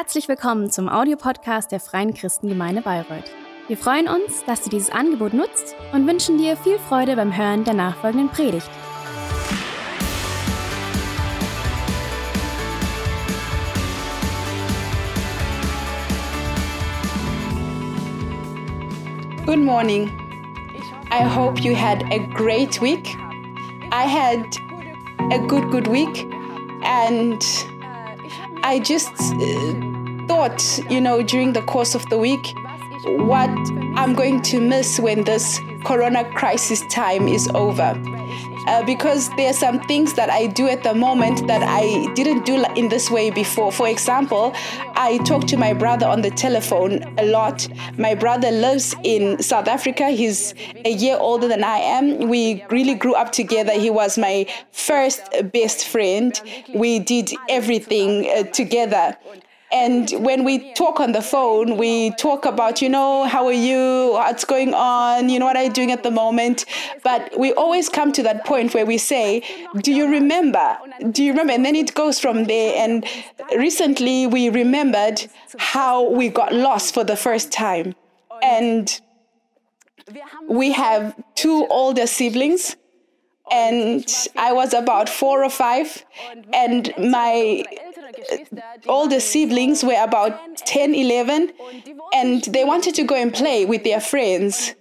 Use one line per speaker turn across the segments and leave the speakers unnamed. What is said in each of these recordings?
Herzlich willkommen zum Audiopodcast der Freien Christengemeinde Bayreuth. Wir freuen uns, dass du dieses Angebot nutzt und wünschen dir viel Freude beim Hören der nachfolgenden Predigt.
Good morning. I hope you had a great week. I had a good, good week, and I just uh, thought, you know, during the course of the week, what I'm going to miss when this corona crisis time is over. Uh, because there are some things that I do at the moment that I didn't do in this way before. For example, I talk to my brother on the telephone a lot. My brother lives in South Africa. He's a year older than I am. We really grew up together. He was my first best friend. We did everything uh, together. And when we talk on the phone, we talk about, you know, how are you? What's going on? You know, what are you doing at the moment? But we always come to that point where we say, Do you remember? Do you remember? And then it goes from there. And recently we remembered how we got lost for the first time. And we have two older siblings and I was about four or five, and my older siblings were about 10, 11, and they wanted to go and play with their friends.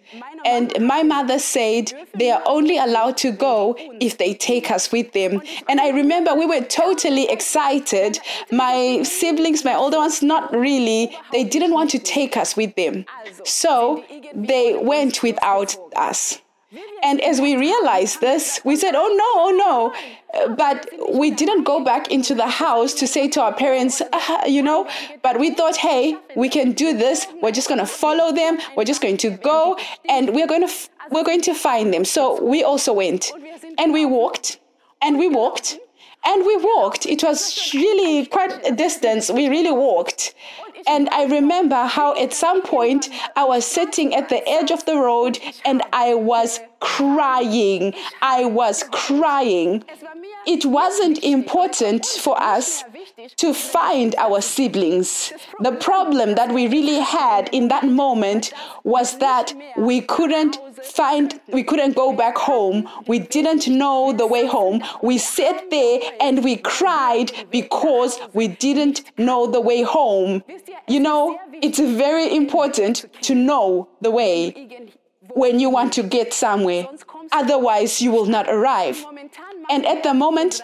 And my mother said they are only allowed to go if they take us with them. And I remember we were totally excited. My siblings, my older ones, not really, they didn't want to take us with them. So they went without us. And as we realized this, we said, oh no, oh no. But we didn't go back into the house to say to our parents, uh, you know, but we thought, hey, we can do this. We're just going to follow them. We're just going to go and we're going to, we're going to find them. So we also went and we walked and we walked and we walked. It was really quite a distance. We really walked. And I remember how at some point I was sitting at the edge of the road and I was crying. I was crying. It wasn't important for us to find our siblings. The problem that we really had in that moment was that we couldn't find, we couldn't go back home. We didn't know the way home. We sat there and we cried because we didn't know the way home. You know, it's very important to know the way when you want to get somewhere. Otherwise, you will not arrive. And at the moment,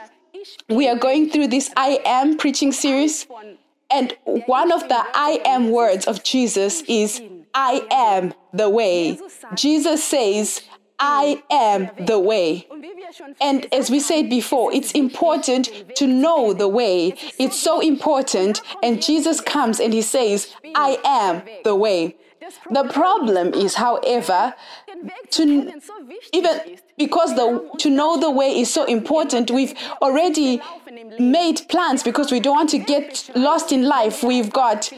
we are going through this I am preaching series. And one of the I am words of Jesus is I am the way. Jesus says, I am the way. And as we said before, it's important to know the way. It's so important. And Jesus comes and he says, I am the way. The problem is, however, to even because the to know the way is so important, we've already made plans because we don't want to get lost in life. We've got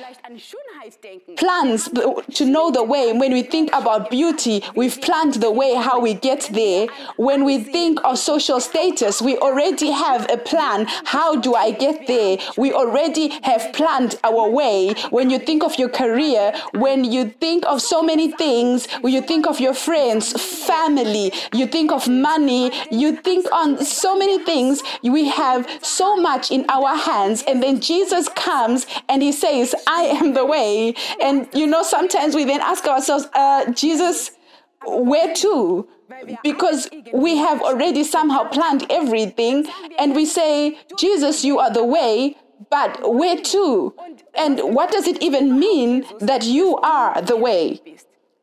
plans to know the way. When we think about beauty, we've planned the way how we get there. When we think of social status, we already have a plan. How do I get there? We already have planned our way. When you think of your career, when you think of so many things, when you think of your friends, family, you think of money, you think on so many things, we have so much in our hands. And then Jesus comes and he says, I am the way. And you know, sometimes we then ask ourselves, uh, Jesus, where to? Because we have already somehow planned everything, and we say, Jesus, you are the way, but where to? And what does it even mean that you are the way?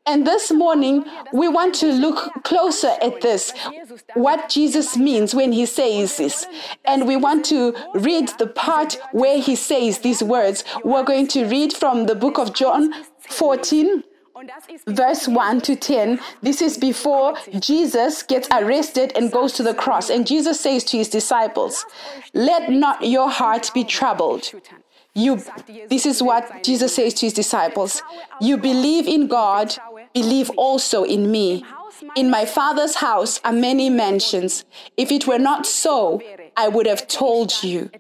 And this morning, we want to look closer at this, what Jesus means when he says this. And we want to read the part where he says these words. We're going to read from the book of John 14. Verse 1 to 10, this is before Jesus gets arrested and goes to the cross. And Jesus says to his disciples, Let not your heart be troubled. You, this is what Jesus says to his disciples. You believe in God, believe also in me. In my Father's house are many mansions. If it were not so, I would have told you.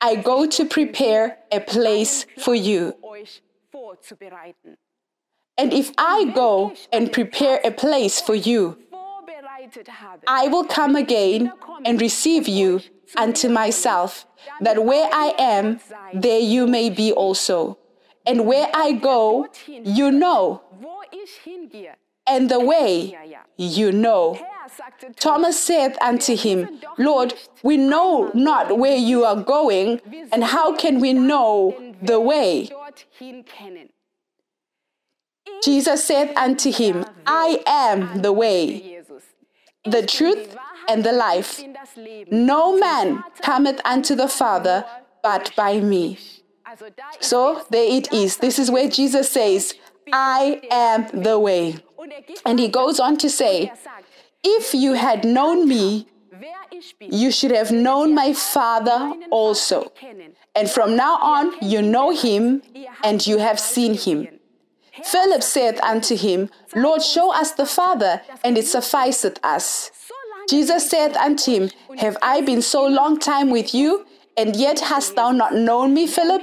I go to prepare a place for you. And if I go and prepare a place for you, I will come again and receive you unto myself, that where I am, there you may be also. And where I go, you know. And the way, you know. Thomas said unto him, Lord, we know not where you are going, and how can we know the way? Jesus said unto him, I am the way, the truth, and the life. No man cometh unto the Father but by me. So there it is. This is where Jesus says, I am the way. And he goes on to say, If you had known me, you should have known my Father also. And from now on, you know him and you have seen him. Philip saith unto him, Lord, show us the Father, and it sufficeth us. Jesus saith unto him, Have I been so long time with you, and yet hast thou not known me, Philip?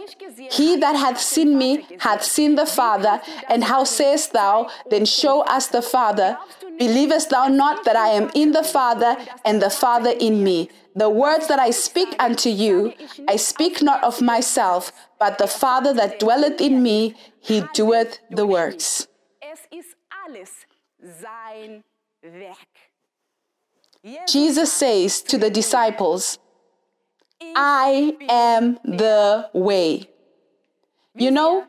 He that hath seen me hath seen the Father. And how sayest thou, Then show us the Father? Believest thou not that I am in the Father, and the Father in me? The words that I speak unto you, I speak not of myself, but the Father that dwelleth in me, he doeth the works. Jesus says to the disciples, I am the way. You know,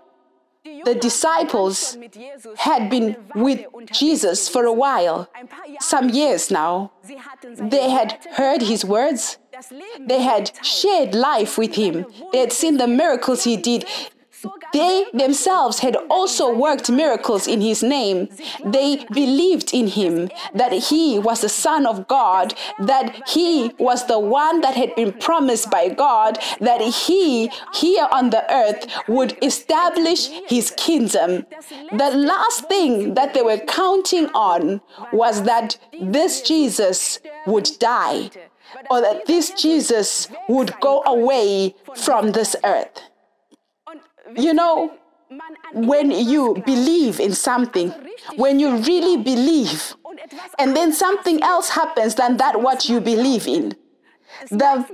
the disciples had been with Jesus for a while, some years now. They had heard his words. They had shared life with him. They had seen the miracles he did. They themselves had also worked miracles in his name. They believed in him, that he was the Son of God, that he was the one that had been promised by God, that he here on the earth would establish his kingdom. The last thing that they were counting on was that this Jesus would die, or that this Jesus would go away from this earth. You know, when you believe in something, when you really believe, and then something else happens than that what you believe in, the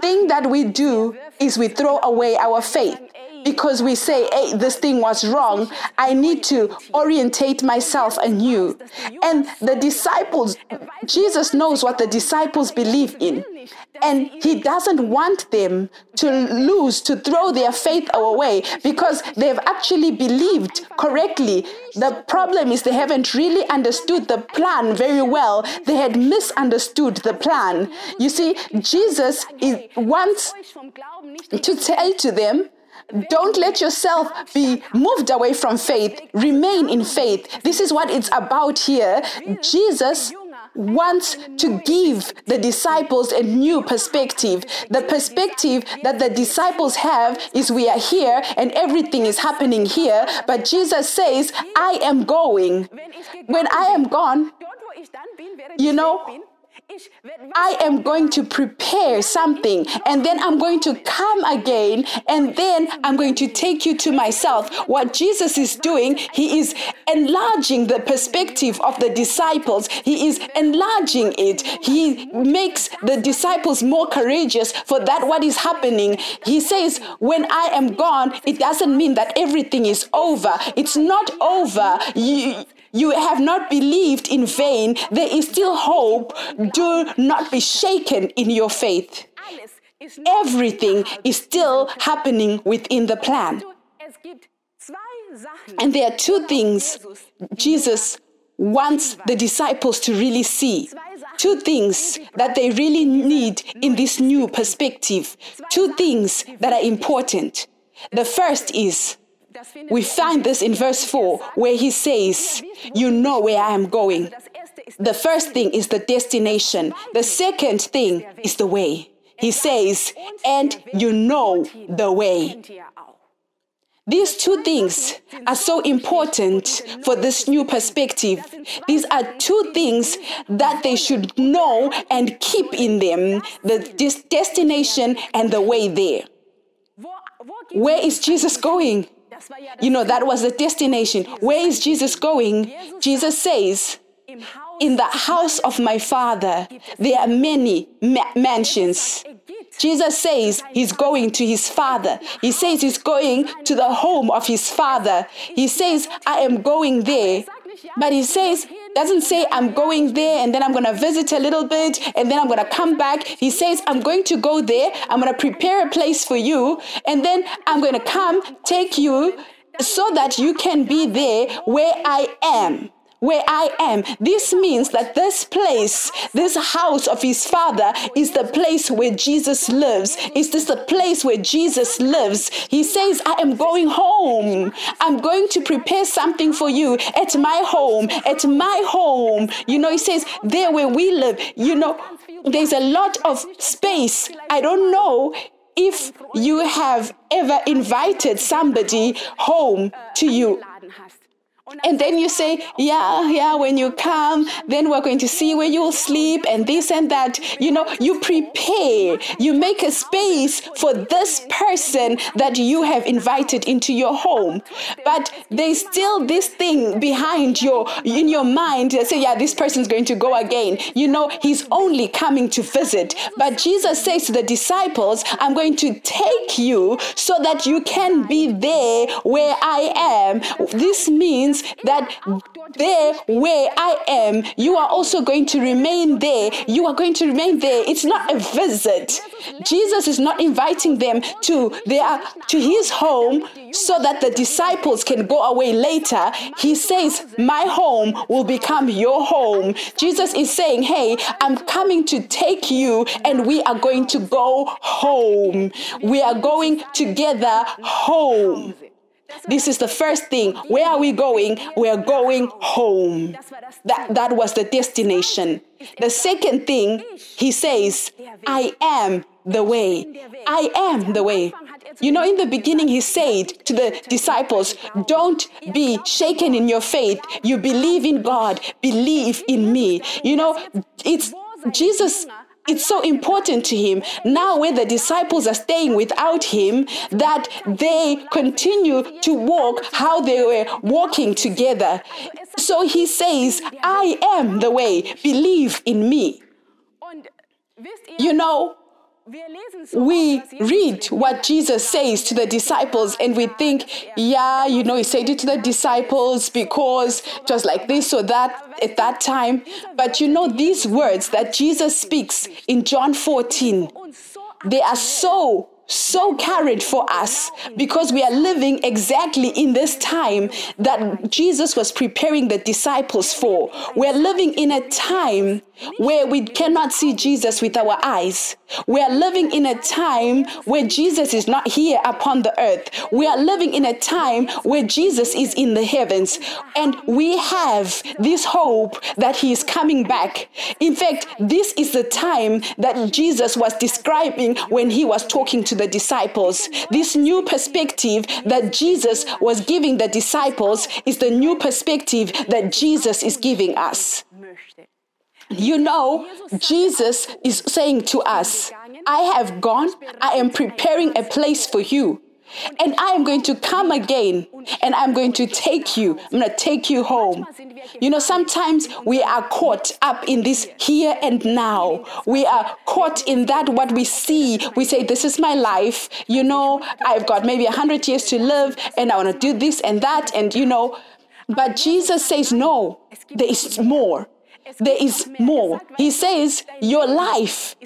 thing that we do is we throw away our faith because we say, hey, this thing was wrong. I need to orientate myself anew. And the disciples, Jesus knows what the disciples believe in. And he doesn't want them to lose, to throw their faith away because they've actually believed correctly. The problem is they haven't really understood the plan very well. They had misunderstood the plan. You see, Jesus wants to tell to them don't let yourself be moved away from faith. Remain in faith. This is what it's about here. Jesus wants to give the disciples a new perspective. The perspective that the disciples have is we are here and everything is happening here. But Jesus says, I am going. When I am gone, you know, I am going to prepare something and then I'm going to come again and then I'm going to take you to myself. What Jesus is doing, he is enlarging the perspective of the disciples, he is enlarging it. He makes the disciples more courageous for that what is happening. He says, When I am gone, it doesn't mean that everything is over. It's not over. You, you have not believed in vain. There is still hope. Do not be shaken in your faith. Everything is still happening within the plan. And there are two things Jesus wants the disciples to really see. Two things that they really need in this new perspective. Two things that are important. The first is we find this in verse 4 where he says, You know where I am going. The first thing is the destination, the second thing is the way. He says, And you know the way. These two things are so important for this new perspective. These are two things that they should know and keep in them the destination and the way there. Where is Jesus going? You know, that was the destination. Where is Jesus going? Jesus says, In the house of my Father, there are many ma- mansions. Jesus says he's going to his father. He says he's going to the home of his father. He says, I am going there. But he says, doesn't say I'm going there and then I'm going to visit a little bit and then I'm going to come back. He says, I'm going to go there. I'm going to prepare a place for you and then I'm going to come take you so that you can be there where I am where I am. This means that this place, this house of his father, is the place where Jesus lives. Is this the place where Jesus lives? He says, I am going home. I'm going to prepare something for you at my home, at my home. You know, he says, there where we live, you know, there's a lot of space. I don't know if you have ever invited somebody home to you and then you say, yeah, yeah, when you come, then we're going to see where you'll sleep and this and that. You know, you prepare, you make a space for this person that you have invited into your home. But there's still this thing behind your in your mind that say, yeah, this person's going to go again. You know, he's only coming to visit. But Jesus says to the disciples, I'm going to take you so that you can be there where I am. This means means that there where I am, you are also going to remain there. You are going to remain there. It's not a visit. Jesus is not inviting them to their to his home so that the disciples can go away later. He says, "My home will become your home." Jesus is saying, "Hey, I'm coming to take you and we are going to go home. We are going together home." This is the first thing. Where are we going? We are going home. That, that was the destination. The second thing, he says, I am the way. I am the way. You know, in the beginning, he said to the disciples, Don't be shaken in your faith. You believe in God, believe in me. You know, it's Jesus it's so important to him now when the disciples are staying without him that they continue to walk how they were walking together. So he says i am the way. Believe in me. You know we read what Jesus says to the disciples and we think, yeah, you know, he said it to the disciples because just like this or that at that time. But you know, these words that Jesus speaks in John 14, they are so so carried for us because we are living exactly in this time that Jesus was preparing the disciples for. We're living in a time where we cannot see Jesus with our eyes. We are living in a time where Jesus is not here upon the earth. We are living in a time where Jesus is in the heavens. And we have this hope that he is coming back. In fact, this is the time that Jesus was describing when he was talking to the disciples. This new perspective that Jesus was giving the disciples is the new perspective that Jesus is giving us. You know, Jesus is saying to us, I have gone, I am preparing a place for you. And I am going to come again and I'm going to take you. I'm going to take you home. You know, sometimes we are caught up in this here and now. We are caught in that what we see. We say, This is my life. You know, I've got maybe a hundred years to live and I want to do this and that. And, you know, but Jesus says, No, there is more there is more. He says your life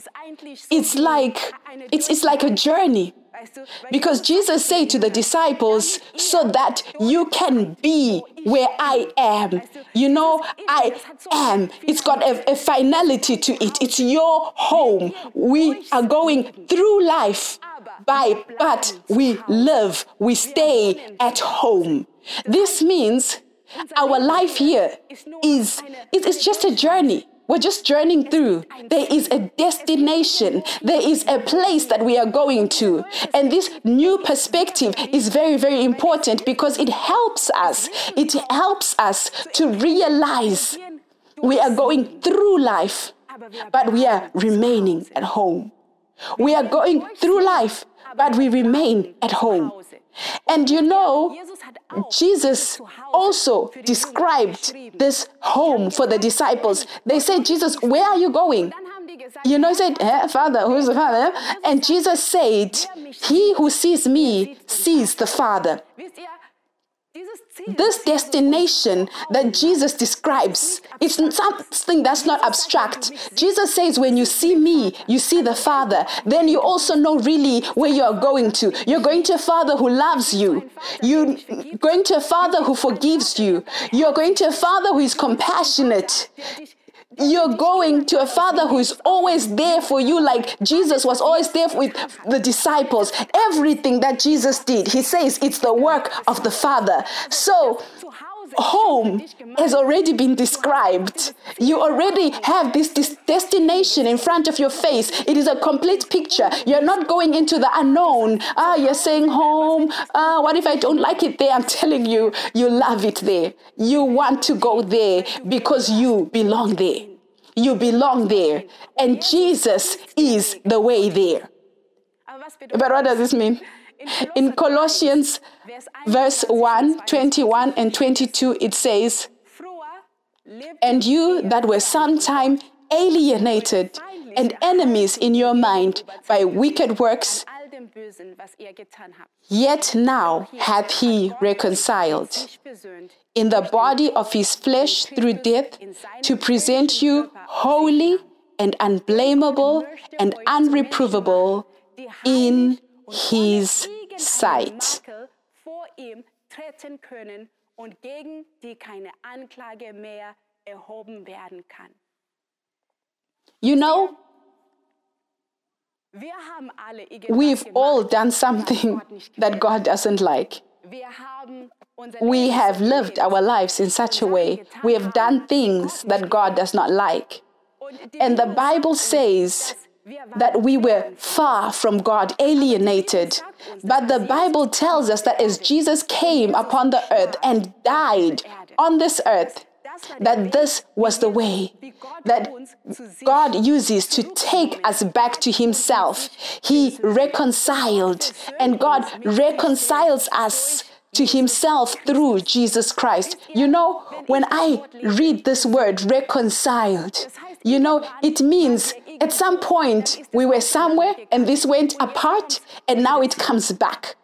it's like it's, it's like a journey. Because Jesus said to the disciples, so that you can be where I am. You know, I am. It's got a, a, finality to it. It's your home. We are going through life by, but we live, we stay at home. This means our life here is it's just a journey. We're just journeying through. There is a destination. There is a place that we are going to. And this new perspective is very, very important because it helps us. It helps us to realize we are going through life, but we are remaining at home. We are going through life, but we remain at home. And you know, Jesus also described this home for the disciples. They said, Jesus, where are you going? You know, he said, eh, Father, who's the Father? And Jesus said, He who sees me sees the Father. This destination that Jesus describes, it's something that's not abstract. Jesus says, when you see me, you see the Father. Then you also know really where you're going to. You're going to a Father who loves you. You're going to a Father who forgives you. You're going to a Father who is compassionate you're going to a father who is always there for you, like Jesus was always there with the disciples. Everything that Jesus did, he says it's the work of the Father. So, home has already been described. You already have this, destination in front of your face. It is a complete picture. You're not going into the unknown. Ah, you're saying home. Ah, what if I don't like it there? I'm telling you, you love it there. You want to go there because you belong there. You belong there. And Jesus is the way there. But what does this mean? In Colossians verse 1, 21 and 22, it says, And you that were sometime alienated and enemies in your mind by wicked works, yet now hath he reconciled in the body of his flesh through death to present you holy and unblameable and unreprovable in his sight. und gegen die keine Anklage mehr erhoben werden kann. You know, we've all done something that God doesn't like. We have lived our lives in such a way. We have done things that God does not like. And the Bible says that we were far from God, alienated. But the Bible tells us that as Jesus came upon the earth and died on this earth, that this was the way that God uses to take us back to Himself. He reconciled, and God reconciles us to himself through Jesus Christ. You know, when I read this word reconciled, you know, it means at some point we were somewhere and this went apart and now it comes back.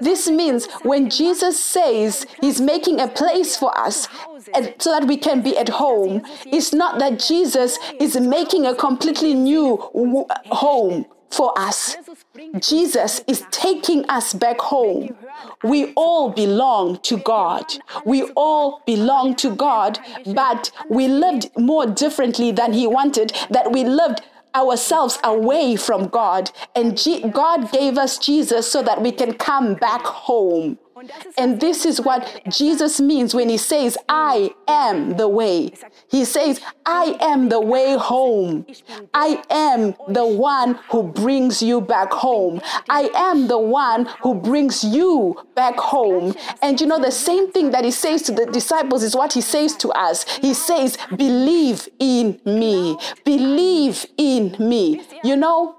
This means when Jesus says he's making a place for us so that we can be at home, it's not that Jesus is making a completely new home for us. Jesus is taking us back home. We all belong to God. We all belong to God, but we lived more differently than He wanted, that we lived ourselves away from God. And G- God gave us Jesus so that we can come back home. And this is what Jesus means when he says, I am the way. He says, I am the way home. I am the one who brings you back home. I am the one who brings you back home. And you know, the same thing that he says to the disciples is what he says to us. He says, Believe in me. Believe in me. You know,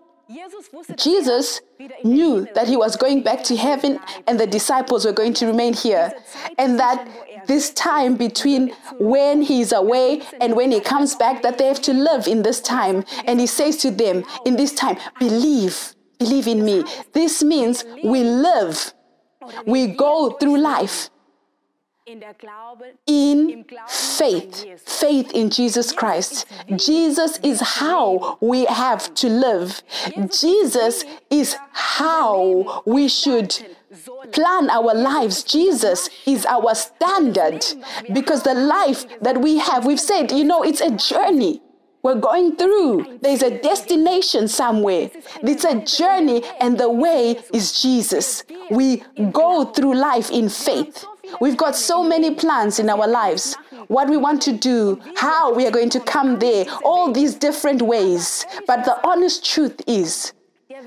Jesus knew that he was going back to heaven and the disciples were going to remain here. And that this time between when he's away and when he comes back, that they have to live in this time. And he says to them, in this time, believe, believe in me. This means we live, we go through life in faith, faith in Jesus Christ. Jesus is how we have to live. Jesus is how we should plan our lives. Jesus is our standard because the life that we have, we've said, you know, it's a journey. We're going through. There's a destination somewhere. It's a journey, and the way is Jesus. We go through life in faith. We've got so many plans in our lives. what we want to do, how we are going to come there, all these different ways. But the honest truth is,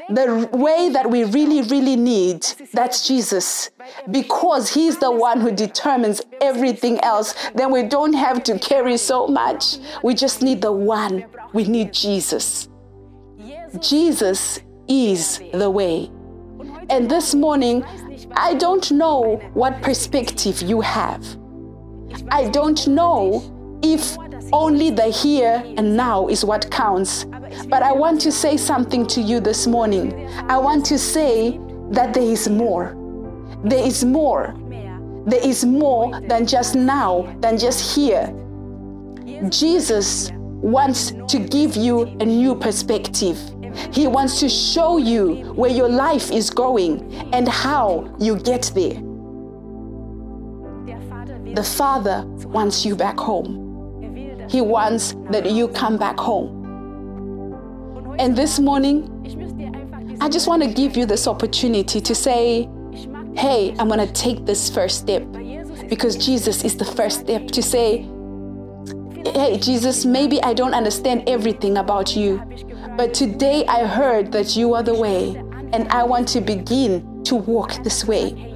the way that we really, really need, that's Jesus. Because He's the one who determines everything else, then we don't have to carry so much. We just need the one. We need Jesus. Jesus is the way. And this morning, I don't know what perspective you have. I don't know if only the here and now is what counts. But I want to say something to you this morning. I want to say that there is more. There is more. There is more than just now, than just here. Jesus wants to give you a new perspective. He wants to show you where your life is going and how you get there. The Father wants you back home. He wants that you come back home. And this morning, I just want to give you this opportunity to say, hey, I'm going to take this first step because Jesus is the first step to say, hey, Jesus, maybe I don't understand everything about you, but today I heard that you are the way, and I want to begin to walk this way.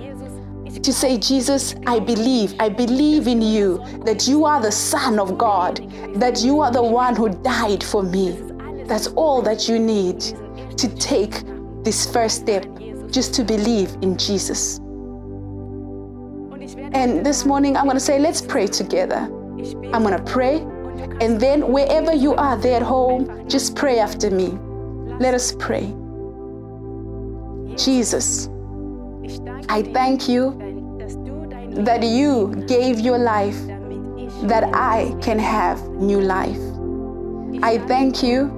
To say, Jesus, I believe, I believe in you, that you are the Son of God, that you are the one who died for me. That's all that you need to take this first step, just to believe in Jesus. And this morning, I'm going to say, let's pray together. I'm going to pray. And then, wherever you are there at home, just pray after me. Let us pray. Jesus, I thank you that you gave your life that I can have new life. I thank you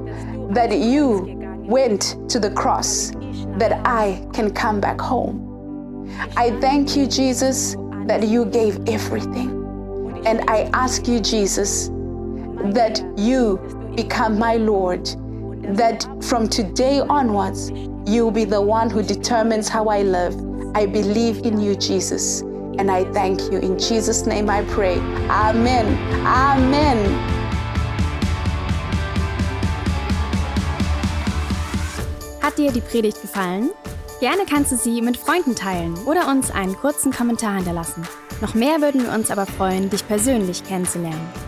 that you went to the cross that I can come back home. I thank you, Jesus, that you gave everything. And I ask you, Jesus, that you become my Lord, that from today onwards, you'll be the one who determines how I live. I believe in you, Jesus, and I thank you. In Jesus' name I pray. Amen. Amen.
Hat dir die Predigt gefallen? Gerne kannst du sie mit Freunden teilen oder uns einen kurzen Kommentar hinterlassen. Noch mehr würden wir uns aber freuen, dich persönlich kennenzulernen.